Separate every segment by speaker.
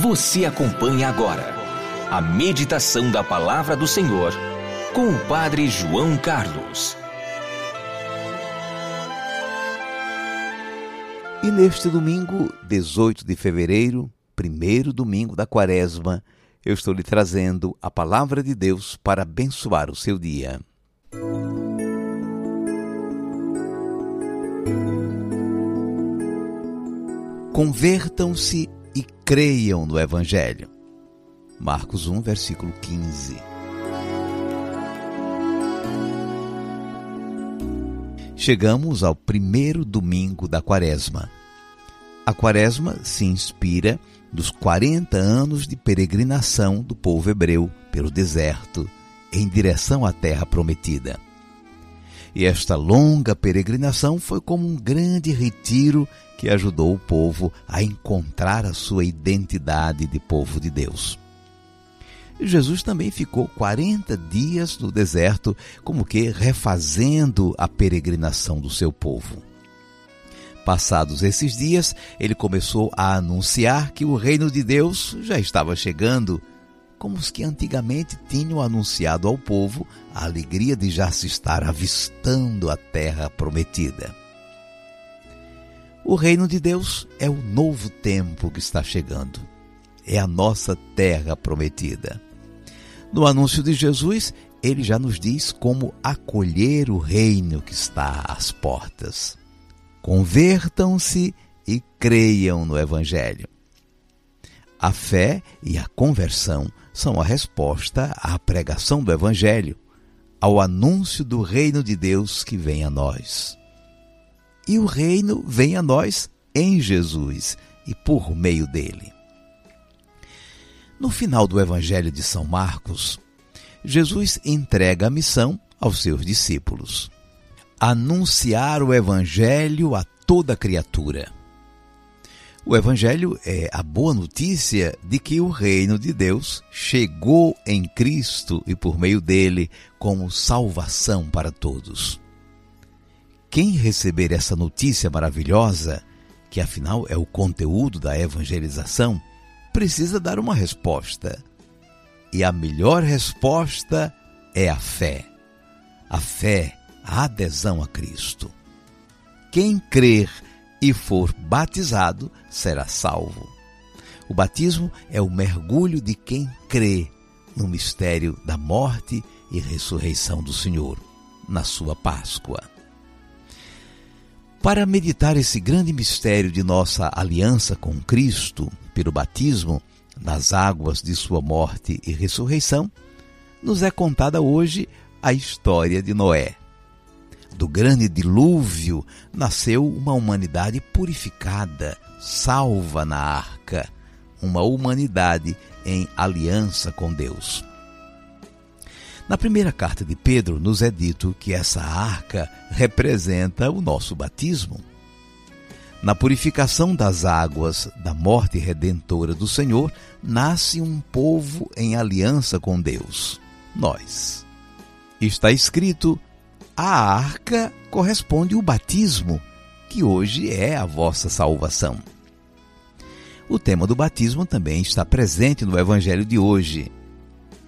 Speaker 1: Você acompanha agora a meditação da Palavra do Senhor com o Padre João Carlos.
Speaker 2: E neste domingo, 18 de fevereiro, primeiro domingo da quaresma, eu estou lhe trazendo a palavra de Deus para abençoar o seu dia. Convertam-se e creiam no Evangelho. Marcos 1, versículo 15. Chegamos ao primeiro domingo da Quaresma. A Quaresma se inspira dos 40 anos de peregrinação do povo hebreu pelo deserto em direção à terra prometida. E esta longa peregrinação foi como um grande retiro que ajudou o povo a encontrar a sua identidade de povo de Deus. Jesus também ficou 40 dias no deserto, como que refazendo a peregrinação do seu povo. Passados esses dias, ele começou a anunciar que o reino de Deus já estava chegando, como os que antigamente tinham anunciado ao povo a alegria de já se estar avistando a terra prometida. O reino de Deus é o novo tempo que está chegando. É a nossa terra prometida. No anúncio de Jesus, ele já nos diz como acolher o reino que está às portas. Convertam-se e creiam no Evangelho. A fé e a conversão são a resposta à pregação do Evangelho, ao anúncio do reino de Deus que vem a nós. E o reino vem a nós em Jesus e por meio dele. No final do Evangelho de São Marcos, Jesus entrega a missão aos seus discípulos: anunciar o Evangelho a toda criatura. O Evangelho é a boa notícia de que o reino de Deus chegou em Cristo e por meio dele como salvação para todos. Quem receber essa notícia maravilhosa, que afinal é o conteúdo da evangelização, precisa dar uma resposta. E a melhor resposta é a fé. A fé, a adesão a Cristo. Quem crer e for batizado será salvo. O batismo é o mergulho de quem crê no mistério da morte e ressurreição do Senhor, na sua Páscoa. Para meditar esse grande mistério de nossa aliança com Cristo, pelo batismo, nas águas de sua morte e ressurreição, nos é contada hoje a história de Noé. Do grande dilúvio nasceu uma humanidade purificada, salva na arca, uma humanidade em aliança com Deus. Na primeira carta de Pedro, nos é dito que essa arca representa o nosso batismo. Na purificação das águas da morte redentora do Senhor, nasce um povo em aliança com Deus, nós. Está escrito: a arca corresponde ao batismo, que hoje é a vossa salvação. O tema do batismo também está presente no Evangelho de hoje.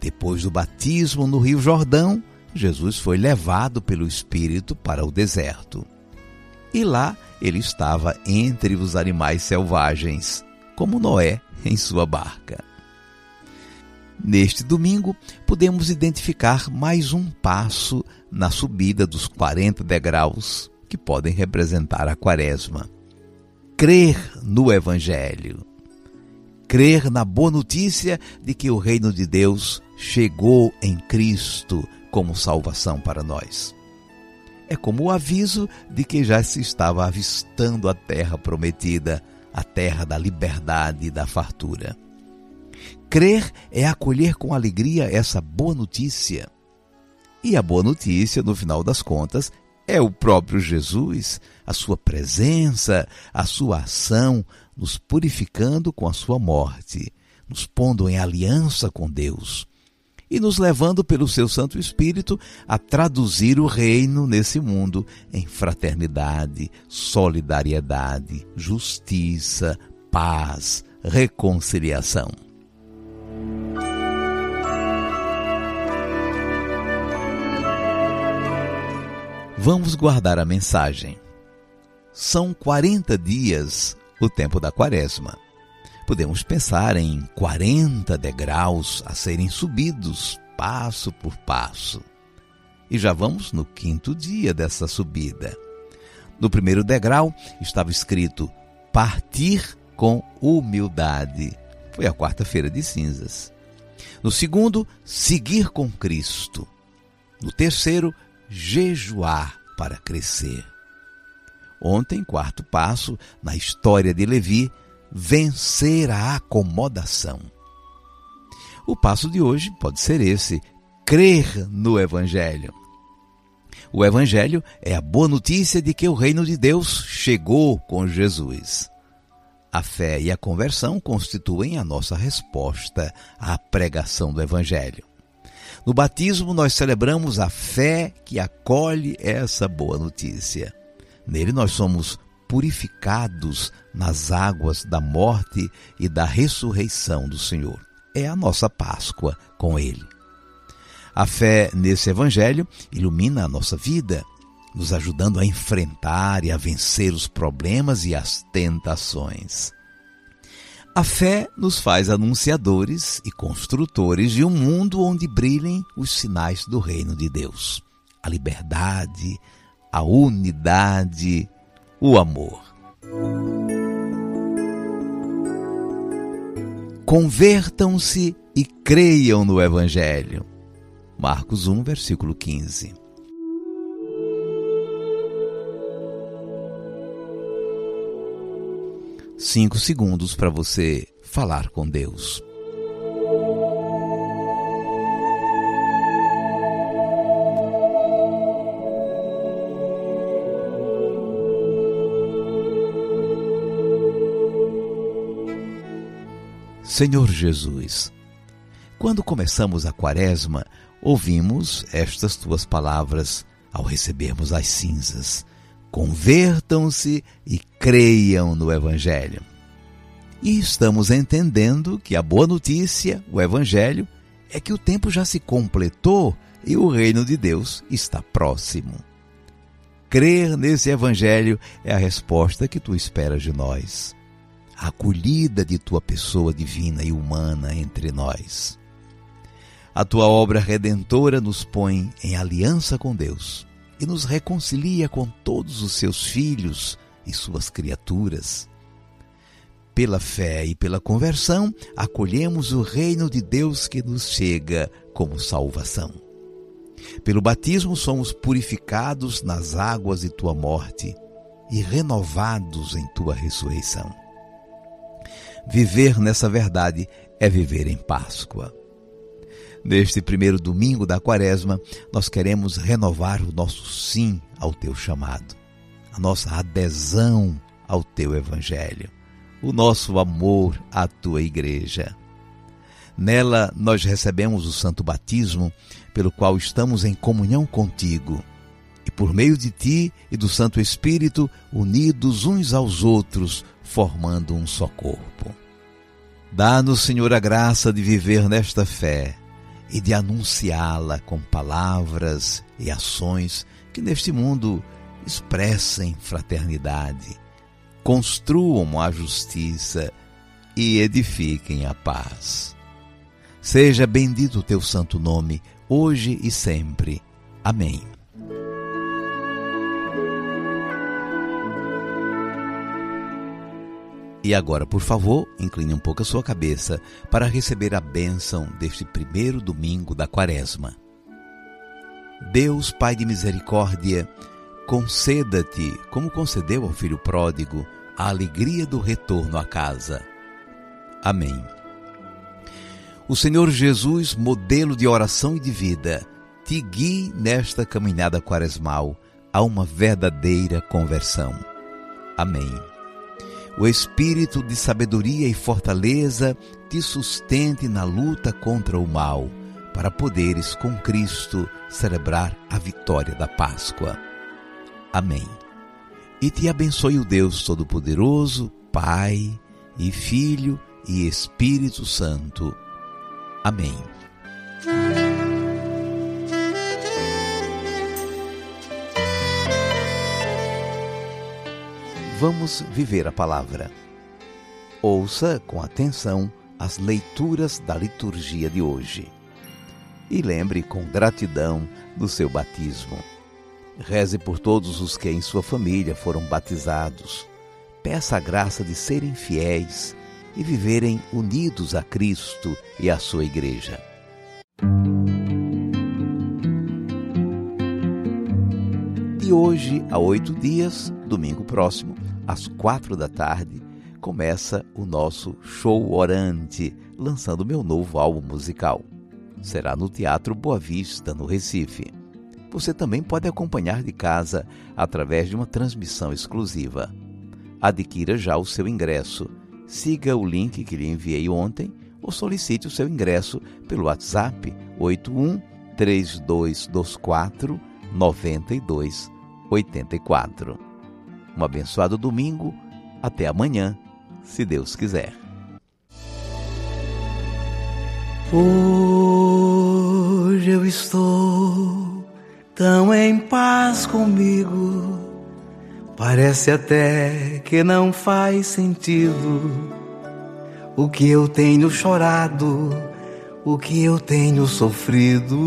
Speaker 2: Depois do batismo no Rio Jordão, Jesus foi levado pelo Espírito para o deserto. E lá ele estava entre os animais selvagens, como Noé em sua barca. Neste domingo, podemos identificar mais um passo na subida dos 40 degraus que podem representar a Quaresma. Crer no Evangelho. Crer na boa notícia de que o reino de Deus chegou em Cristo como salvação para nós. É como o aviso de que já se estava avistando a terra prometida, a terra da liberdade e da fartura. Crer é acolher com alegria essa boa notícia. E a boa notícia, no final das contas, é o próprio Jesus, a sua presença, a sua ação, nos purificando com a sua morte, nos pondo em aliança com Deus e nos levando pelo seu Santo Espírito a traduzir o reino nesse mundo em fraternidade, solidariedade, justiça, paz, reconciliação. Vamos guardar a mensagem. São 40 dias o tempo da quaresma. Podemos pensar em 40 degraus a serem subidos passo por passo. E já vamos no quinto dia dessa subida. No primeiro degrau estava escrito partir com humildade. Foi a quarta-feira de cinzas. No segundo, seguir com Cristo. No terceiro, jejuar para crescer. Ontem, quarto passo, na história de Levi, vencer a acomodação. O passo de hoje pode ser esse: crer no Evangelho. O Evangelho é a boa notícia de que o reino de Deus chegou com Jesus. A fé e a conversão constituem a nossa resposta à pregação do Evangelho. No batismo, nós celebramos a fé que acolhe essa boa notícia. Nele, nós somos purificados nas águas da morte e da ressurreição do Senhor. É a nossa Páscoa com Ele. A fé nesse Evangelho ilumina a nossa vida, nos ajudando a enfrentar e a vencer os problemas e as tentações. A fé nos faz anunciadores e construtores de um mundo onde brilhem os sinais do reino de Deus: a liberdade, a unidade, o amor. Convertam-se e creiam no Evangelho. Marcos 1, versículo 15. Cinco segundos para você falar com Deus. Senhor Jesus, quando começamos a quaresma, ouvimos estas tuas palavras ao recebermos as cinzas. Convertam-se e creiam no Evangelho. E estamos entendendo que a boa notícia, o Evangelho, é que o tempo já se completou e o reino de Deus está próximo. Crer nesse Evangelho é a resposta que tu esperas de nós a acolhida de tua pessoa divina e humana entre nós. A tua obra redentora nos põe em aliança com Deus e nos reconcilia com todos os seus filhos e suas criaturas. Pela fé e pela conversão, acolhemos o reino de Deus que nos chega como salvação. Pelo batismo, somos purificados nas águas de tua morte e renovados em tua ressurreição. Viver nessa verdade é viver em Páscoa. Neste primeiro domingo da Quaresma, nós queremos renovar o nosso sim ao teu chamado, a nossa adesão ao teu evangelho, o nosso amor à tua igreja. Nela nós recebemos o santo batismo, pelo qual estamos em comunhão contigo, e por meio de ti e do Santo Espírito, unidos uns aos outros, formando um só corpo. Dá-nos, Senhor, a graça de viver nesta fé e de anunciá-la com palavras e ações que neste mundo expressem fraternidade, construam a justiça e edifiquem a paz. Seja bendito o teu santo nome, hoje e sempre. Amém. E agora, por favor, incline um pouco a sua cabeça para receber a bênção deste primeiro domingo da Quaresma. Deus, Pai de misericórdia, conceda-te, como concedeu ao filho pródigo,
Speaker 3: a alegria do retorno à casa. Amém. O Senhor Jesus, modelo de oração e de vida, te guie nesta caminhada quaresmal a uma verdadeira conversão. Amém. O espírito de sabedoria e fortaleza te sustente na luta contra o mal, para poderes com Cristo celebrar a vitória da Páscoa. Amém. E te abençoe o Deus Todo-Poderoso, Pai e Filho e Espírito Santo. Amém. Vamos viver a palavra. Ouça com atenção as leituras da liturgia de hoje. E lembre com gratidão do seu batismo. Reze por todos os que em sua família foram batizados. Peça a graça de serem fiéis e viverem unidos a Cristo e à sua Igreja. De hoje a oito dias, domingo próximo, às quatro da tarde, começa o nosso show orante, lançando meu novo álbum musical. Será no Teatro Boa Vista, no Recife. Você também pode acompanhar de casa através de uma transmissão exclusiva. Adquira já o seu ingresso. Siga o link que lhe enviei ontem ou solicite o seu ingresso pelo WhatsApp 81 3224 9284. Um abençoado domingo. Até amanhã, se Deus quiser.
Speaker 2: Hoje eu estou tão em paz comigo. Parece até que não faz sentido o que eu tenho chorado, o que eu tenho sofrido.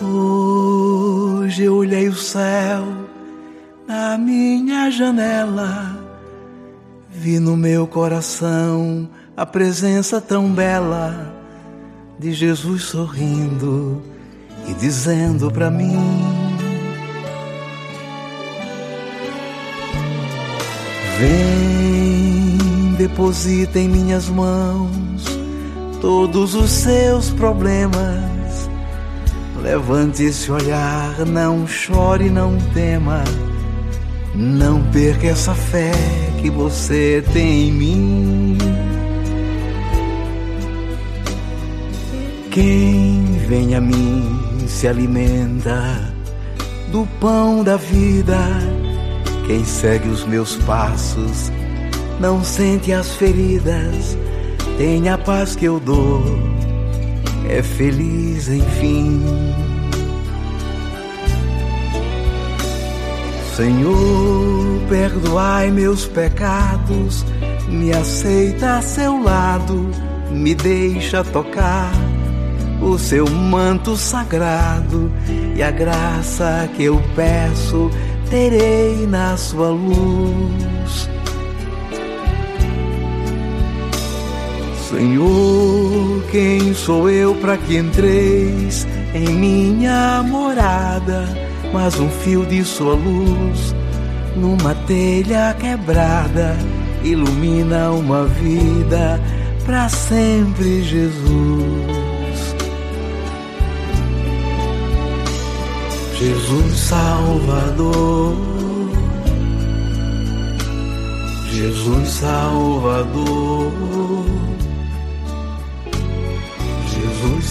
Speaker 2: Hoje eu olhei o céu na minha janela, vi no meu coração a presença tão bela de Jesus sorrindo e dizendo para mim: Vem, deposita em minhas mãos todos os seus problemas. Levante esse olhar, não chore, não tema. Não perca essa fé que você tem em mim. Quem vem a mim se alimenta do pão da vida. Quem segue os meus passos não sente as feridas, tem a paz que eu dou, é feliz enfim. Senhor, perdoai meus pecados, me aceita a seu lado, me deixa tocar o seu manto sagrado e a graça que eu peço terei na sua luz. Senhor, quem sou eu para que entreis em minha morada? Mas um fio de sua luz numa telha quebrada ilumina uma vida para sempre, Jesus. Jesus Salvador, Jesus Salvador,